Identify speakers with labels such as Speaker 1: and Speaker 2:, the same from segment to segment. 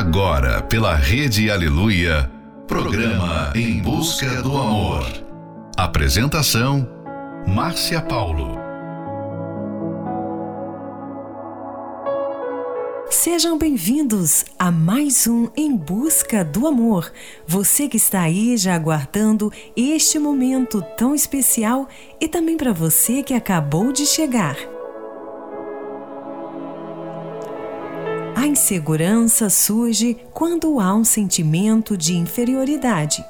Speaker 1: Agora, pela Rede Aleluia, programa Em Busca do Amor. Apresentação: Márcia Paulo.
Speaker 2: Sejam bem-vindos a mais um Em Busca do Amor. Você que está aí já aguardando este momento tão especial e também para você que acabou de chegar. A insegurança surge quando há um sentimento de inferioridade.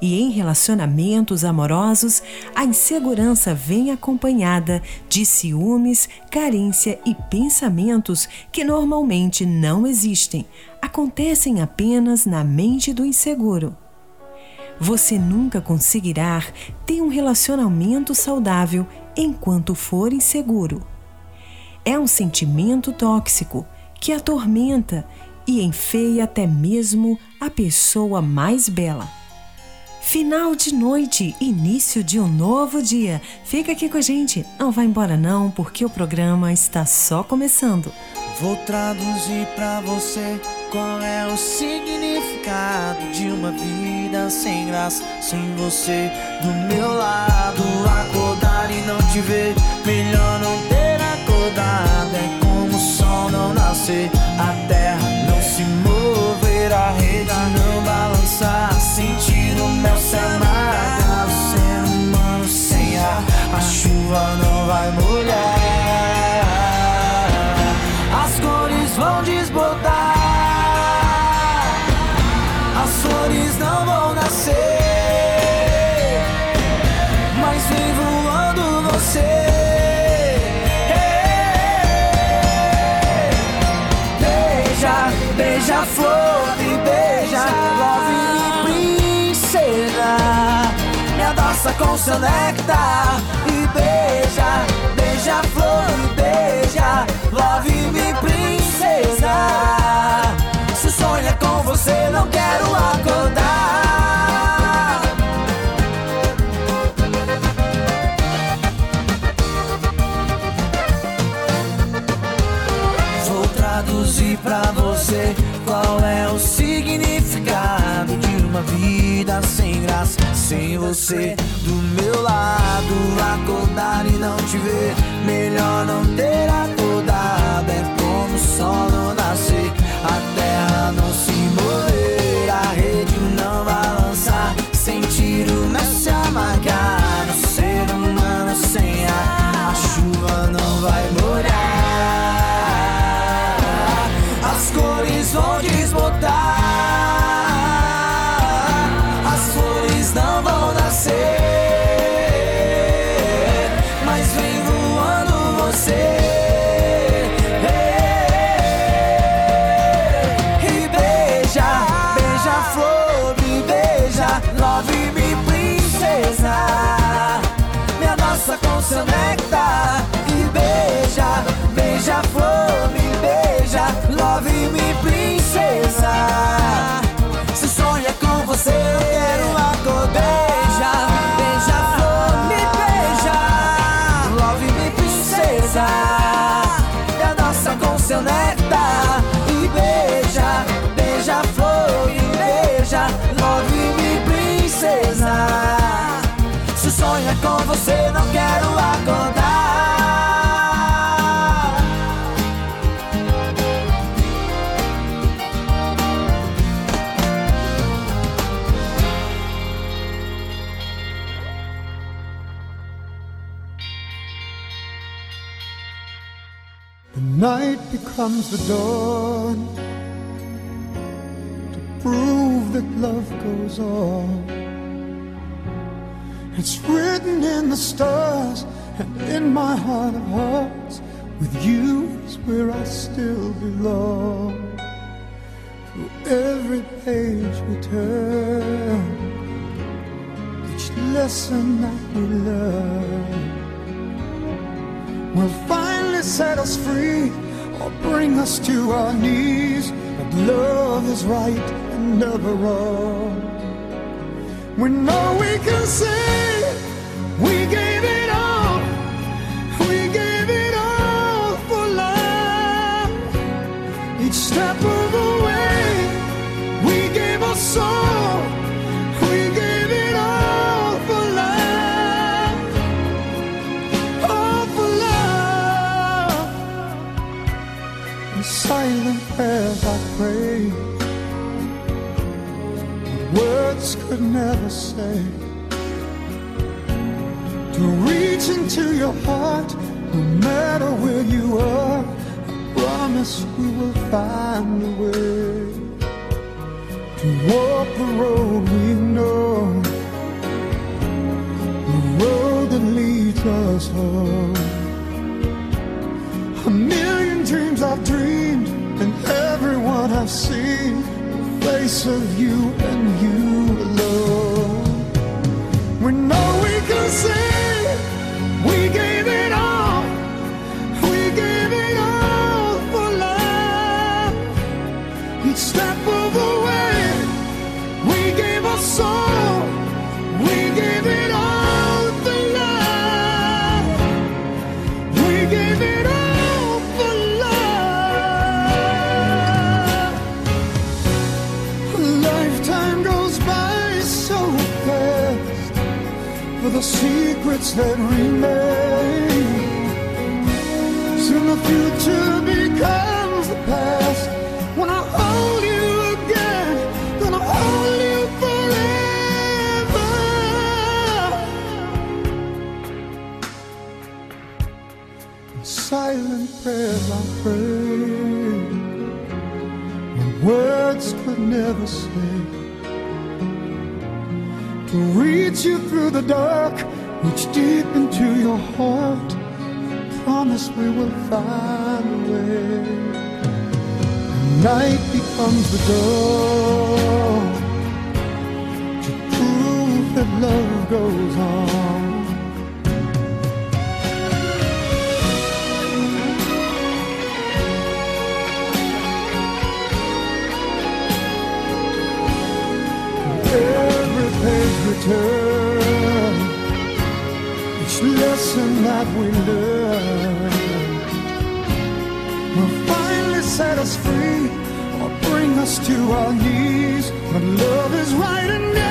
Speaker 2: E em relacionamentos amorosos, a insegurança vem acompanhada de ciúmes, carência e pensamentos que normalmente não existem, acontecem apenas na mente do inseguro. Você nunca conseguirá ter um relacionamento saudável enquanto for inseguro. É um sentimento tóxico que atormenta e enfeia até mesmo a pessoa mais bela. Final de noite, início de um novo dia. Fica aqui com a gente, não vai embora não, porque o programa está só começando.
Speaker 3: Vou traduzir para você qual é o significado de uma vida sem graça, sem você do meu lado. Acordar e não te ver, melhor não ter acordado. É nascer, a terra não se mover, a rede não balançar, sentir o mel se amargar, o ser humano sem ar, a chuva não vai molhar, flor e beija, love princesa. Me abraça com seu néctar e beija, beija flor e beija, love me princesa. Se sonha com você, não quero acordar. Qual é o significado de uma vida sem graça? Sem você do meu lado, acordar e não te ver. Melhor não ter acordado. É como o sol não nascer, a terra não se mover, a rede não balançar. Sentir o mel se amargar.
Speaker 4: Becomes the dawn to prove that love goes on. It's written in the stars and in my heart of hearts. With you is where I still belong. Through every page we turn, each lesson that we learn will finally set us free or bring us to our knees. But love is right and never wrong. We know we can say we gave it all. We gave it all for love. Each step never say. To reach into your heart, no matter where you are, I promise we will find a way to walk the road we know, the road that leads us home. A million dreams I've dreamed, and everyone I've seen, the face of you and you alone sing. That remain. Soon the future becomes the past. When I hold you again, gonna hold you forever. silent prayers I pray when words could never say to reach you through the dark your heart promise we will find a way. Night becomes the dawn to prove that love goes on. Every page we turn, lesson that we learn will finally set us free or bring us to our knees. But love is right and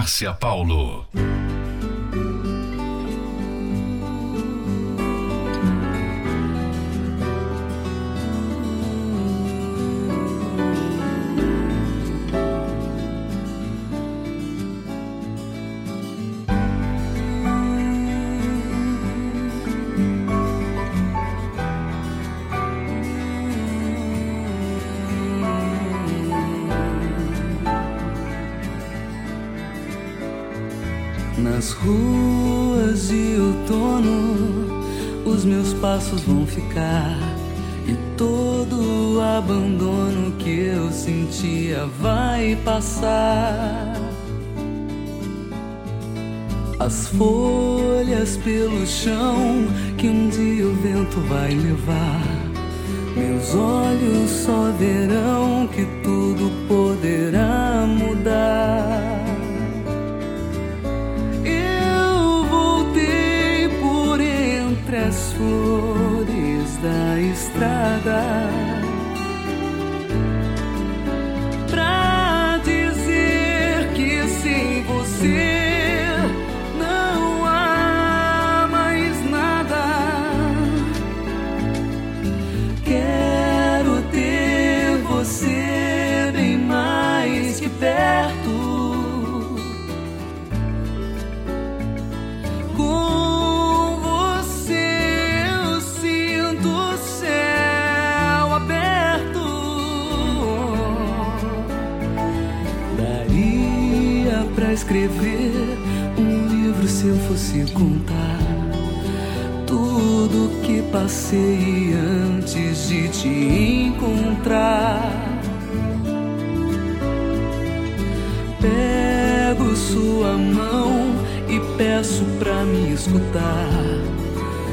Speaker 1: Márcia Paulo.
Speaker 5: Os meus passos vão ficar. E todo o abandono que eu sentia vai passar. As folhas pelo chão que um dia o vento vai levar. Meus olhos só verão que da estrada passei antes de te encontrar. Pego sua mão e peço pra me escutar.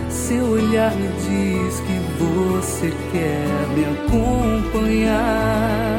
Speaker 5: seu olhar me diz que você quer me acompanhar.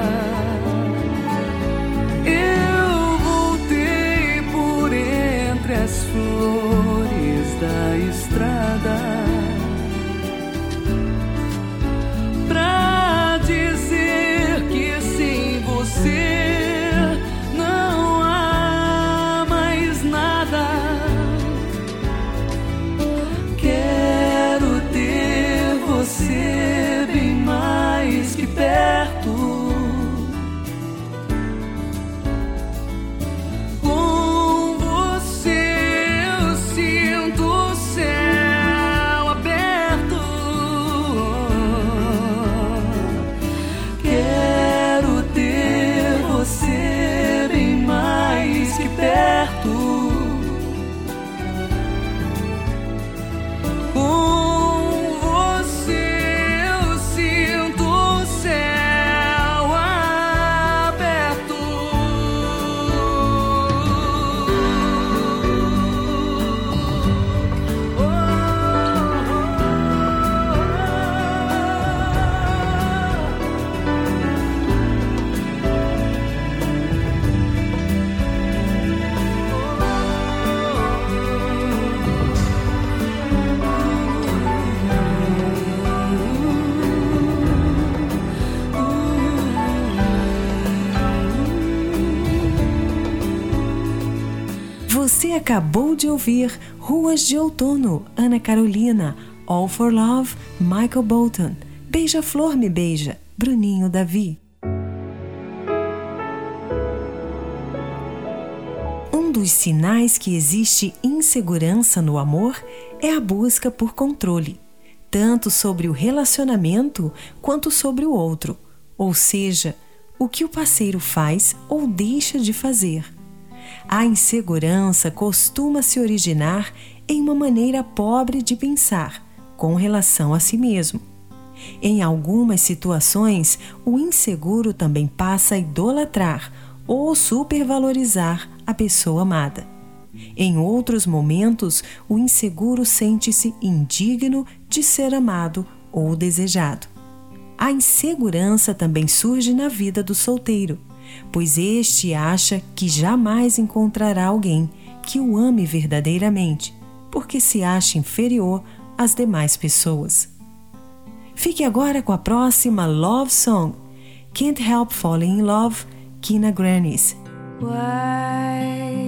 Speaker 2: Acabou de ouvir Ruas de Outono, Ana Carolina, All for Love, Michael Bolton, Beija-Flor Me Beija, Bruninho Davi. Um dos sinais que existe insegurança no amor é a busca por controle, tanto sobre o relacionamento quanto sobre o outro, ou seja, o que o parceiro faz ou deixa de fazer. A insegurança costuma se originar em uma maneira pobre de pensar com relação a si mesmo. Em algumas situações, o inseguro também passa a idolatrar ou supervalorizar a pessoa amada. Em outros momentos, o inseguro sente-se indigno de ser amado ou desejado. A insegurança também surge na vida do solteiro pois este acha que jamais encontrará alguém que o ame verdadeiramente, porque se acha inferior às demais pessoas. Fique agora com a próxima Love Song, Can't Help Falling in Love, Kina Grannis.
Speaker 6: Wise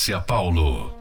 Speaker 6: Márcia Paulo.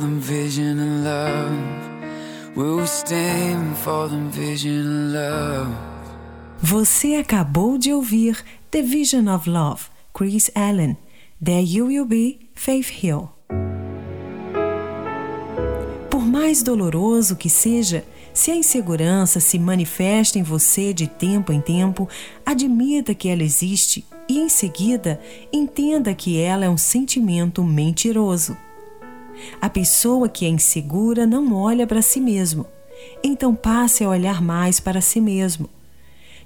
Speaker 7: Stand for the vision of love? Will we stand for the vision of love?
Speaker 2: Você acabou de ouvir The Vision of Love, Chris Allen. There You Will Be, Faith Hill. Por mais doloroso que seja, se a insegurança se manifesta em você de tempo em tempo, admita que ela existe e, em seguida, entenda que ela é um sentimento mentiroso. A pessoa que é insegura não olha para si mesmo, então passe a olhar mais para si mesmo.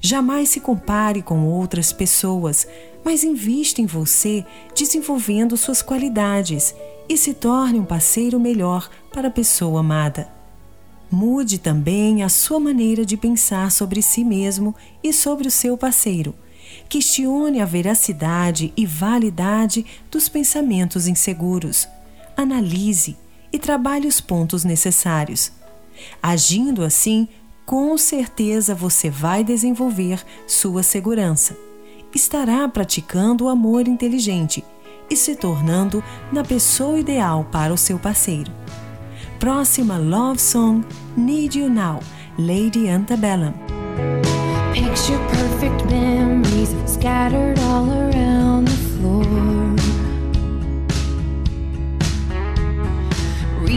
Speaker 2: Jamais se compare com outras pessoas, mas invista em você desenvolvendo suas qualidades e se torne um parceiro melhor para a pessoa amada. Mude também a sua maneira de pensar sobre si mesmo e sobre o seu parceiro. Questione a veracidade e validade dos pensamentos inseguros. Analise e trabalhe os pontos necessários. Agindo assim, com certeza você vai desenvolver sua segurança. Estará praticando o amor inteligente e se tornando na pessoa ideal para o seu parceiro. Próxima Love Song Need You Now, Lady Antebellum.
Speaker 6: Picture perfect memories scattered all around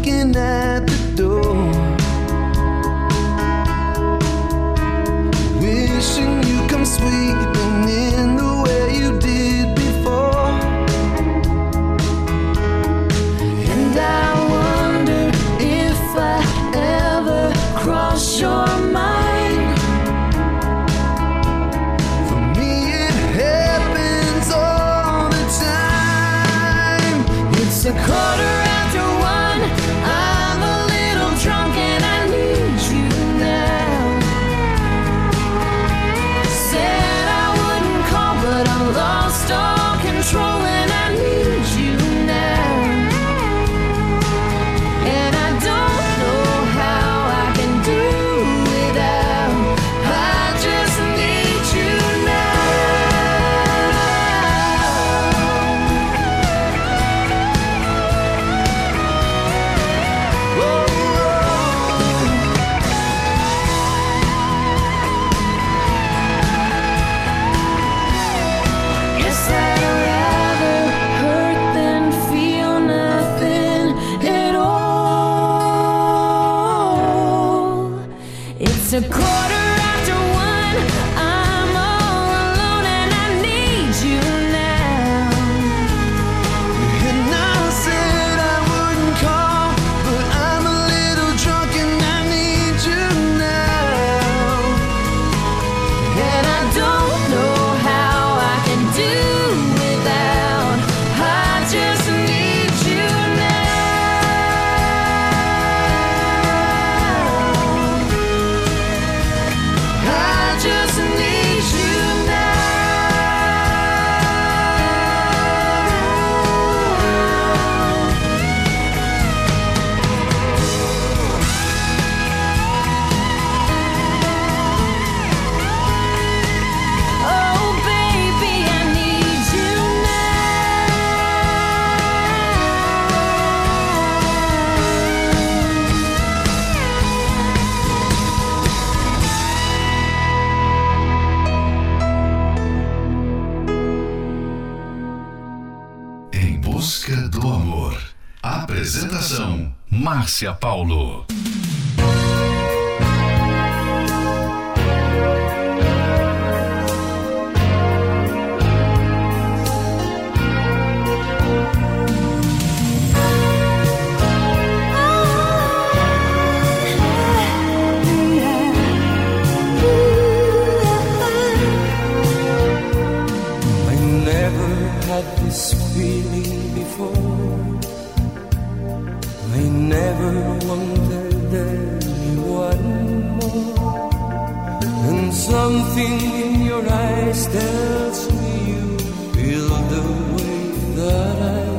Speaker 3: looking at Márcia never wanted anyone more.
Speaker 6: And something in your eyes
Speaker 3: tells me you feel the way that I.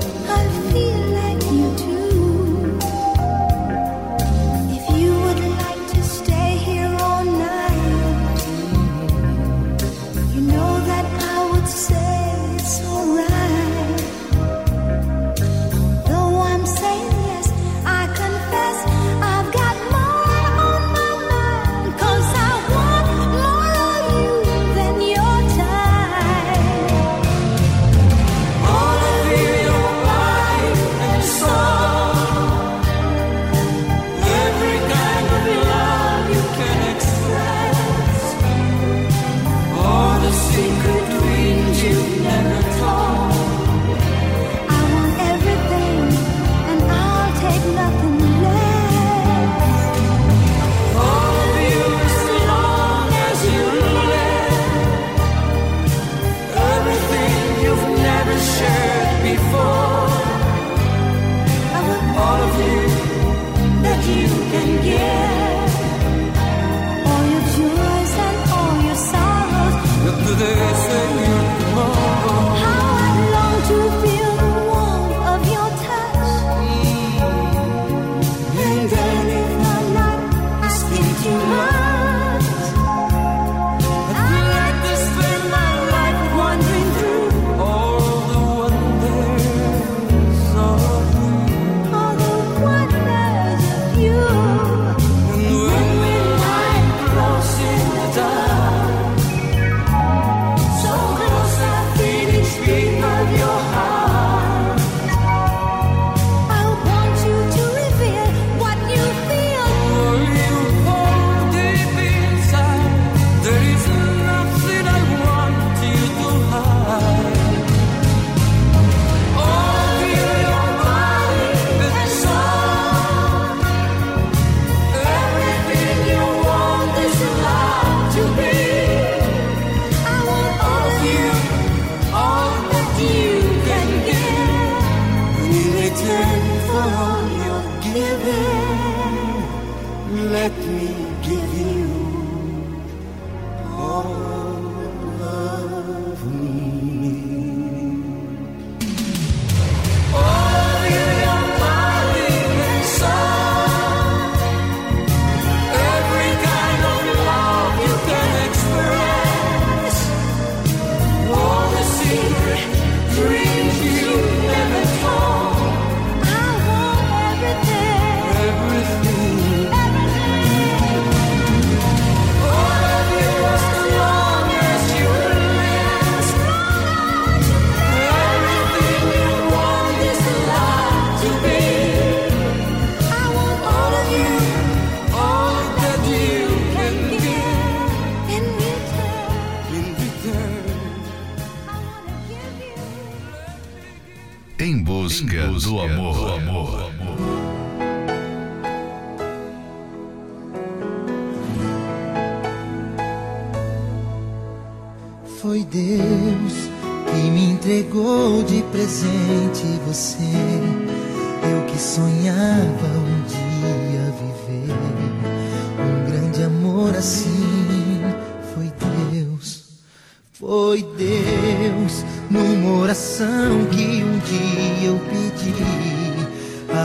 Speaker 3: pedi.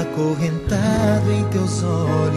Speaker 3: Acorrentado em teus olhos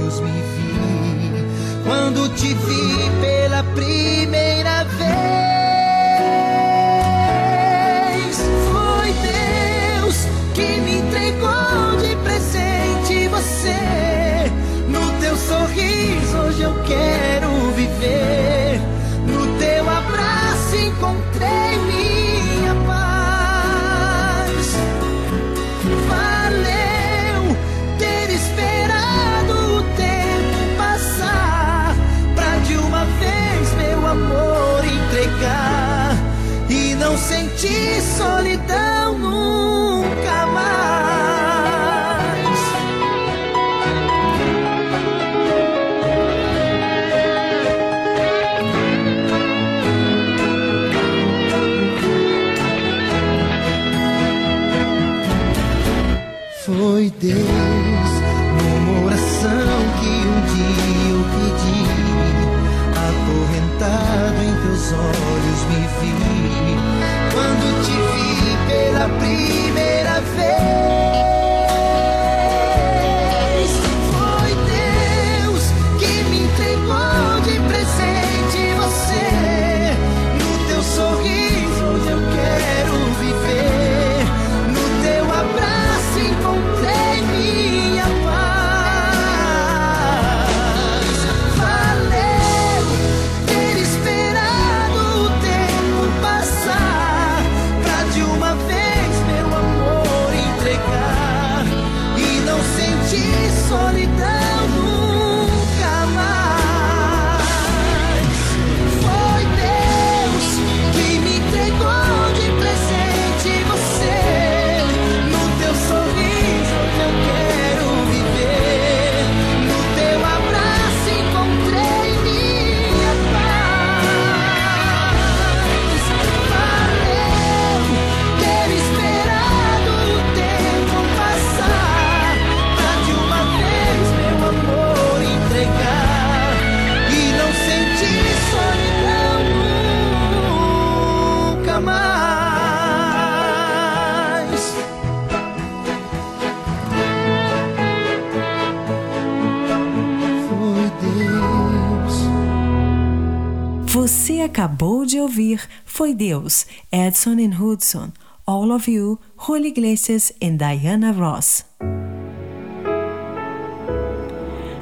Speaker 2: Edson and Hudson, All of You, Julio Iglesias e Diana Ross.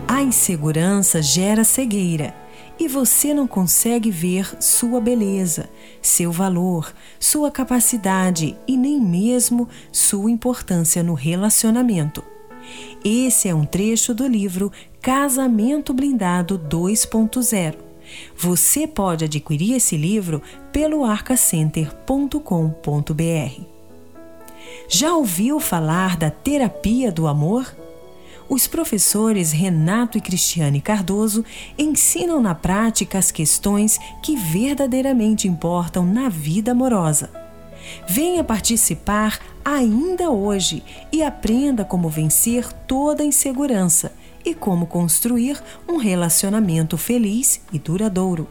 Speaker 2: A insegurança gera cegueira e você não consegue ver sua beleza, seu valor, sua capacidade e nem mesmo sua importância no relacionamento. Esse é um trecho do livro Casamento Blindado 2.0. Você pode adquirir esse livro pelo arcacenter.com.br. Já ouviu falar da terapia do amor? Os professores Renato e Cristiane Cardoso ensinam na prática as questões que verdadeiramente importam na vida amorosa. Venha participar ainda hoje e aprenda como vencer toda insegurança e como construir um relacionamento feliz e duradouro.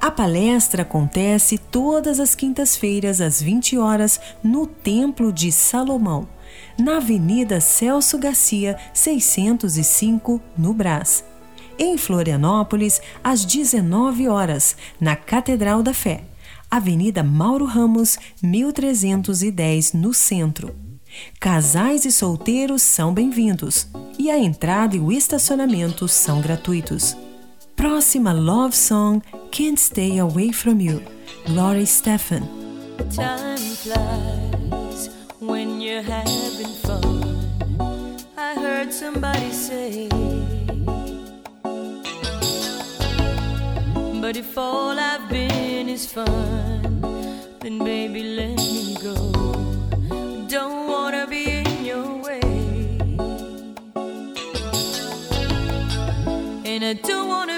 Speaker 2: A palestra acontece todas as quintas-feiras às 20 horas no Templo de Salomão, na Avenida Celso Garcia, 605, no Brás. Em Florianópolis, às 19 horas, na Catedral da Fé, Avenida Mauro Ramos, 1310, no centro. Casais e solteiros são bem-vindos e a entrada e o estacionamento são gratuitos. Próxima love song Can't Stay Away From You, Gloria Stefan.
Speaker 6: Time flies when you're having fun. I heard somebody say. But if all I've been is fun, then baby let me go. don't wanna be in your way. And I don't wanna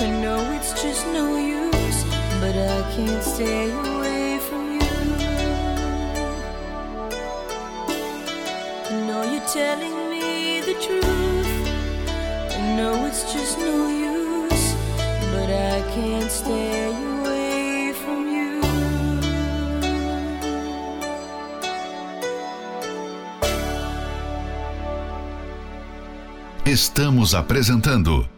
Speaker 6: It's no use, but I can't stay away from you. No, telling me the truth. It's no use, but I can't stay away from you.
Speaker 1: Estamos apresentando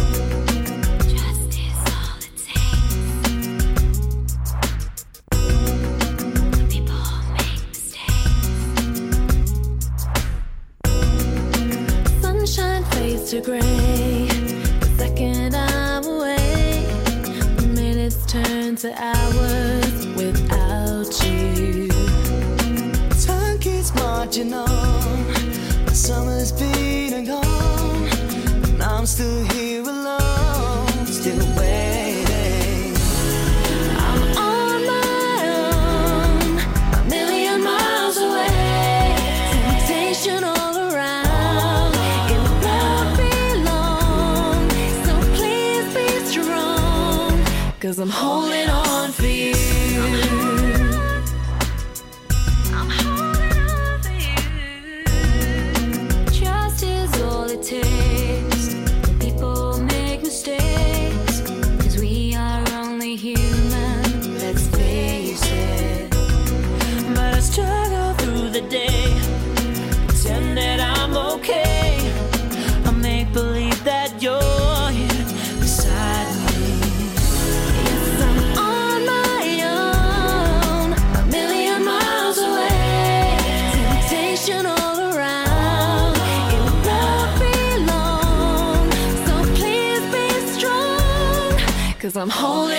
Speaker 6: home.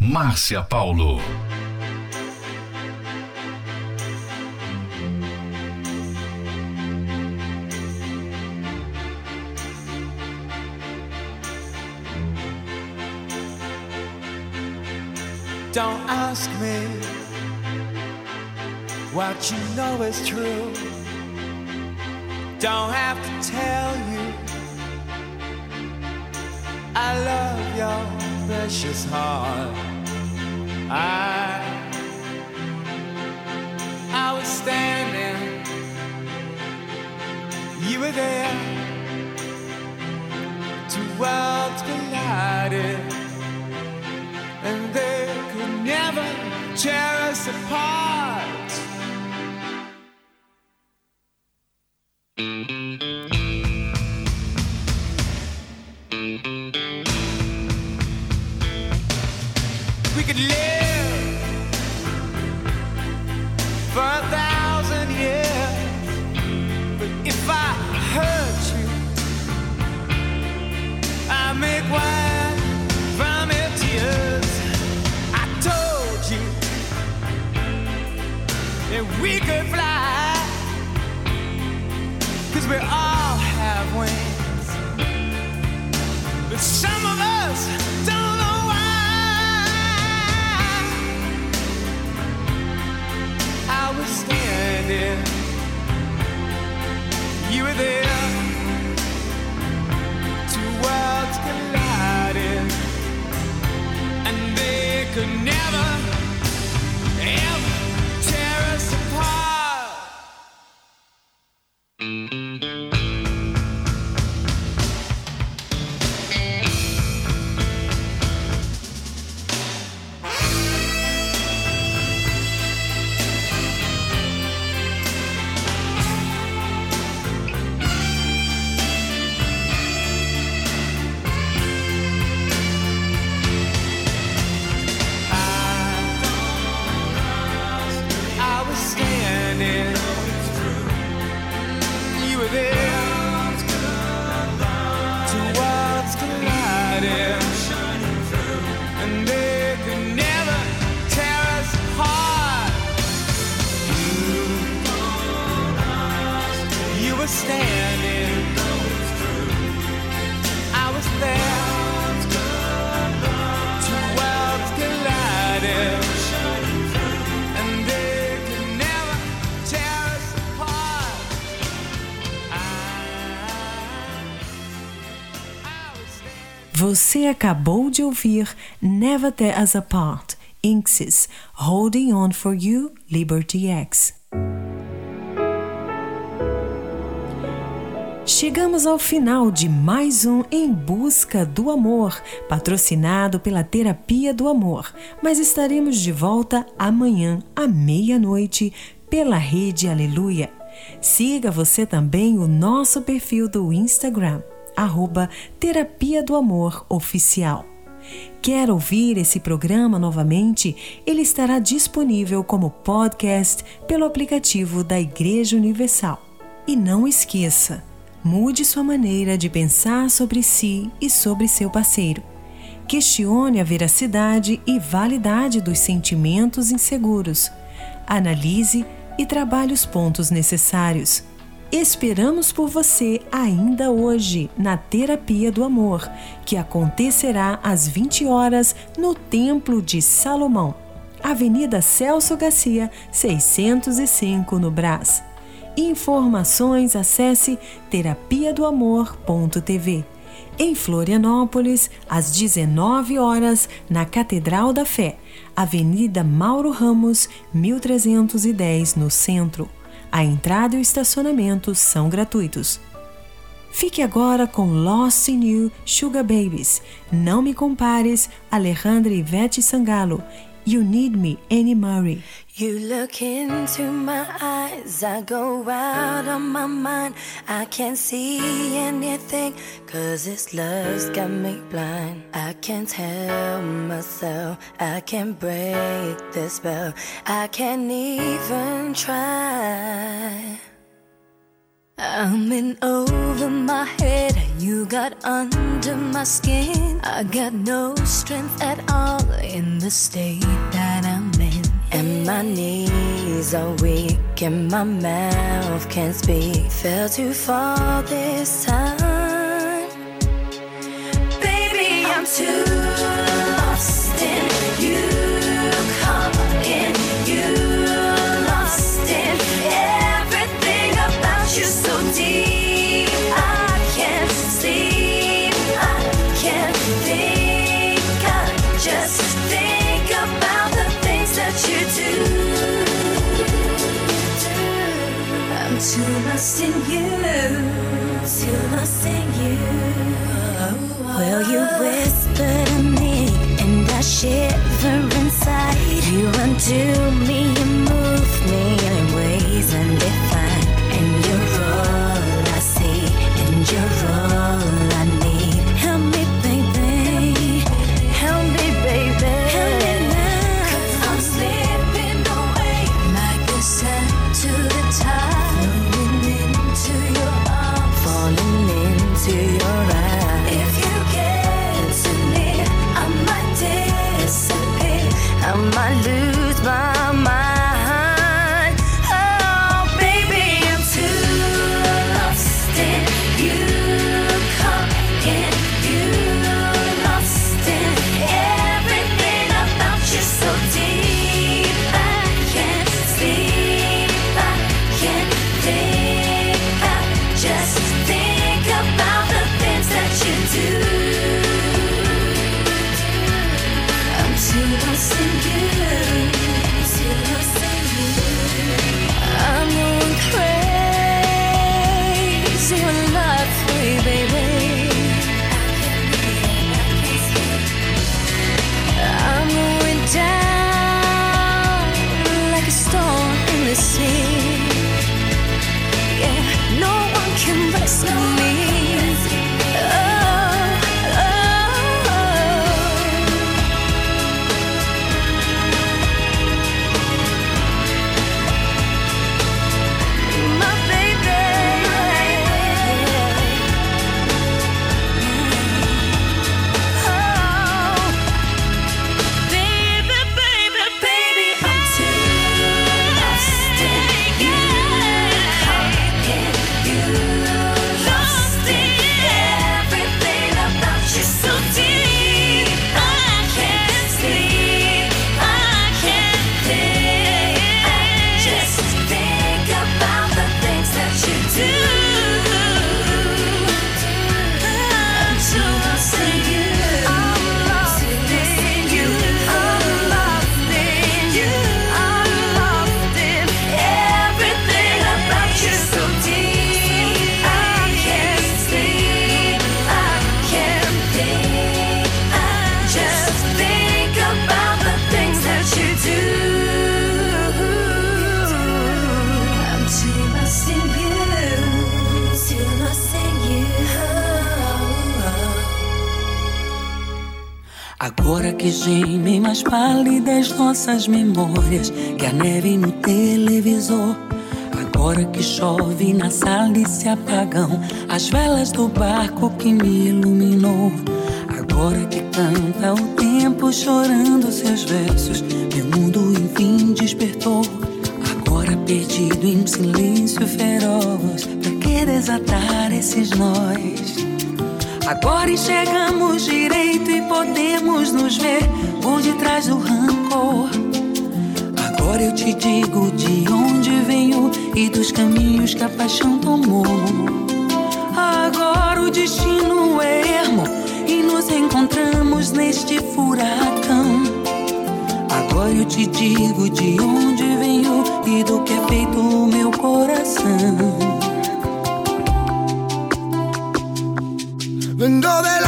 Speaker 8: Márcia Paulo.
Speaker 9: Don't ask me what you know is true. Don't have to tell you I love your precious heart. I, I was standing, you were there. Two worlds collided, and they could never tear us apart.
Speaker 2: Você acabou de ouvir Never Tear Us Apart, Inxis, Holding On For You, Liberty X. Chegamos ao final de mais um Em Busca do Amor, patrocinado pela Terapia do Amor, mas estaremos de volta amanhã à meia-noite pela Rede Aleluia. Siga você também o nosso perfil do Instagram, arroba Terapia do Amor Oficial. Quer ouvir esse programa novamente? Ele estará disponível como podcast pelo aplicativo da Igreja Universal. E não esqueça, mude sua maneira de pensar sobre si e sobre seu parceiro. Questione a veracidade e validade dos sentimentos inseguros. Analise e trabalhe os pontos necessários. Esperamos por você ainda hoje na Terapia do Amor, que acontecerá às 20 horas no Templo de Salomão, Avenida Celso Garcia, 605 no Brás. Informações acesse terapia do amor.tv. Em Florianópolis, às 19 horas, na Catedral da Fé, Avenida Mauro Ramos, 1310, no centro. A entrada e o estacionamento são gratuitos. Fique agora com Lost in You Sugar Babies. Não me compares, Alejandra Ivete Sangalo. You Need Me, Annie Murray.
Speaker 6: You look into my eyes, I go out of my mind. I can't see anything, cause this love's got me blind. I can't tell myself, I can't break the spell, I can't even try. I'm in over my head, you got under my skin. I got no strength at all in the state that. And my knees are weak, and my mouth can't speak. Fell too far this time. Baby, I'm too too lost in you. Too lost in you. Well, you whisper to me, and I shiver inside. You undo me, you move me in ways.
Speaker 5: Nossas memórias que a neve no televisor. Agora que chove na sala e se apagam as velas do barco que me iluminou. Agora que canta o tempo chorando seus versos, meu mundo enfim despertou. Agora perdido em silêncio feroz, pra que desatar esses nós? Agora enxergamos direito e podemos nos ver por detrás do rancor. Agora eu te digo de onde venho e dos caminhos que a paixão tomou. Agora o destino é ermo e nos encontramos neste furacão. Agora eu te digo de onde venho e do que é feito o meu coração.
Speaker 3: Vengo del aire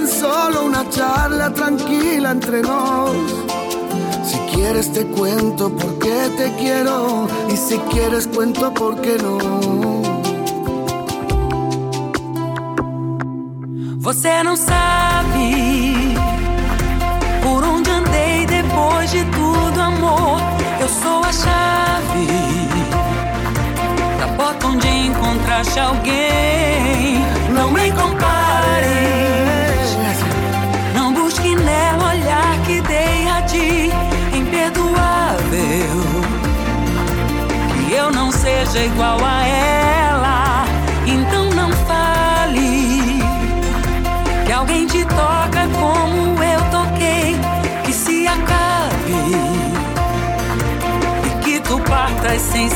Speaker 3: tan solo una charla tranquila entre nos. Si quieres te cuento por qué te quiero y si quieres cuento por qué no.
Speaker 5: Você não sabe por onde andei depois de tudo, amor. Eu sou a chave da porta onde encontraste alguém.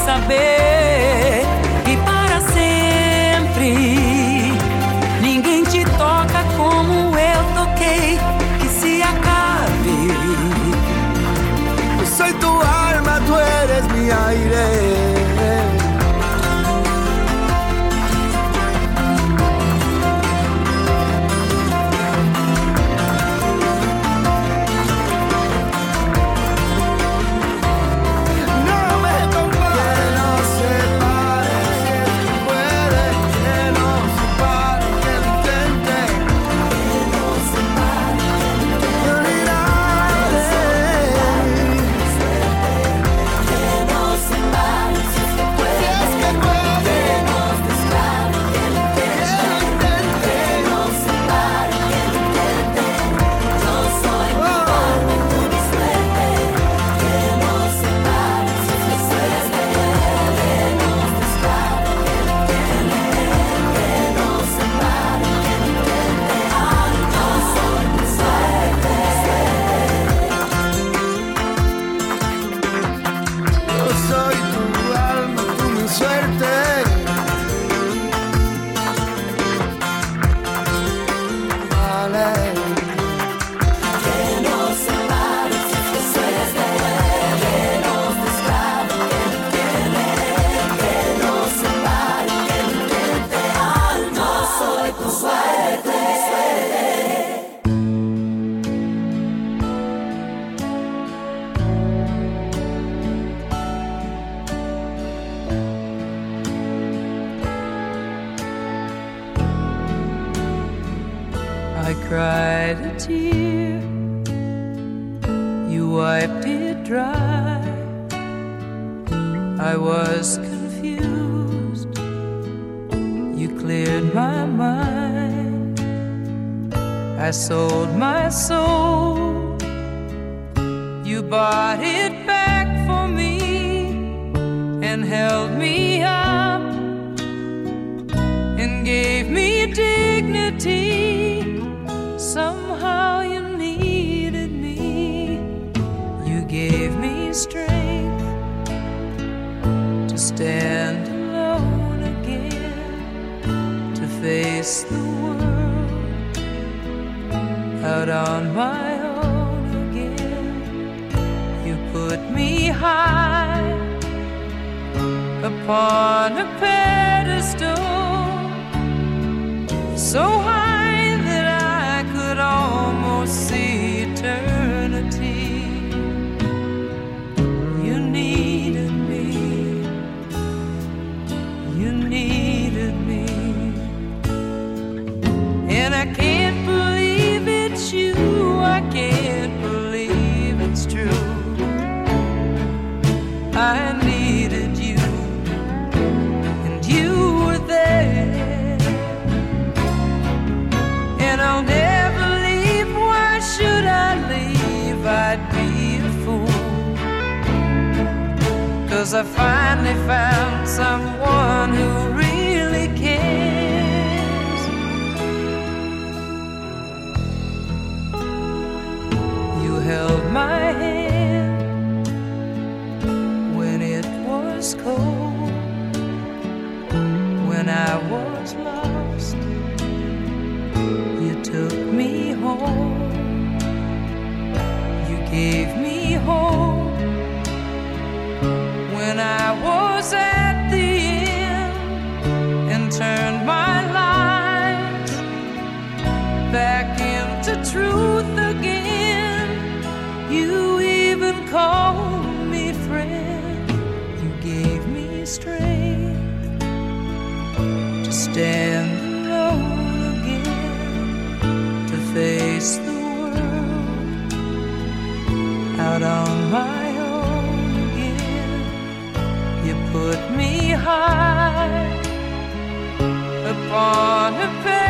Speaker 5: Saber e para sempre ninguém te toca como eu toquei, que se acabe.
Speaker 3: Soy tu alma, tú eres mi aire.
Speaker 10: Cause I finally found someone who really cares. You held my hand when it was cold, when I was lost. You took me home, you gave me hope. I. wanna pay.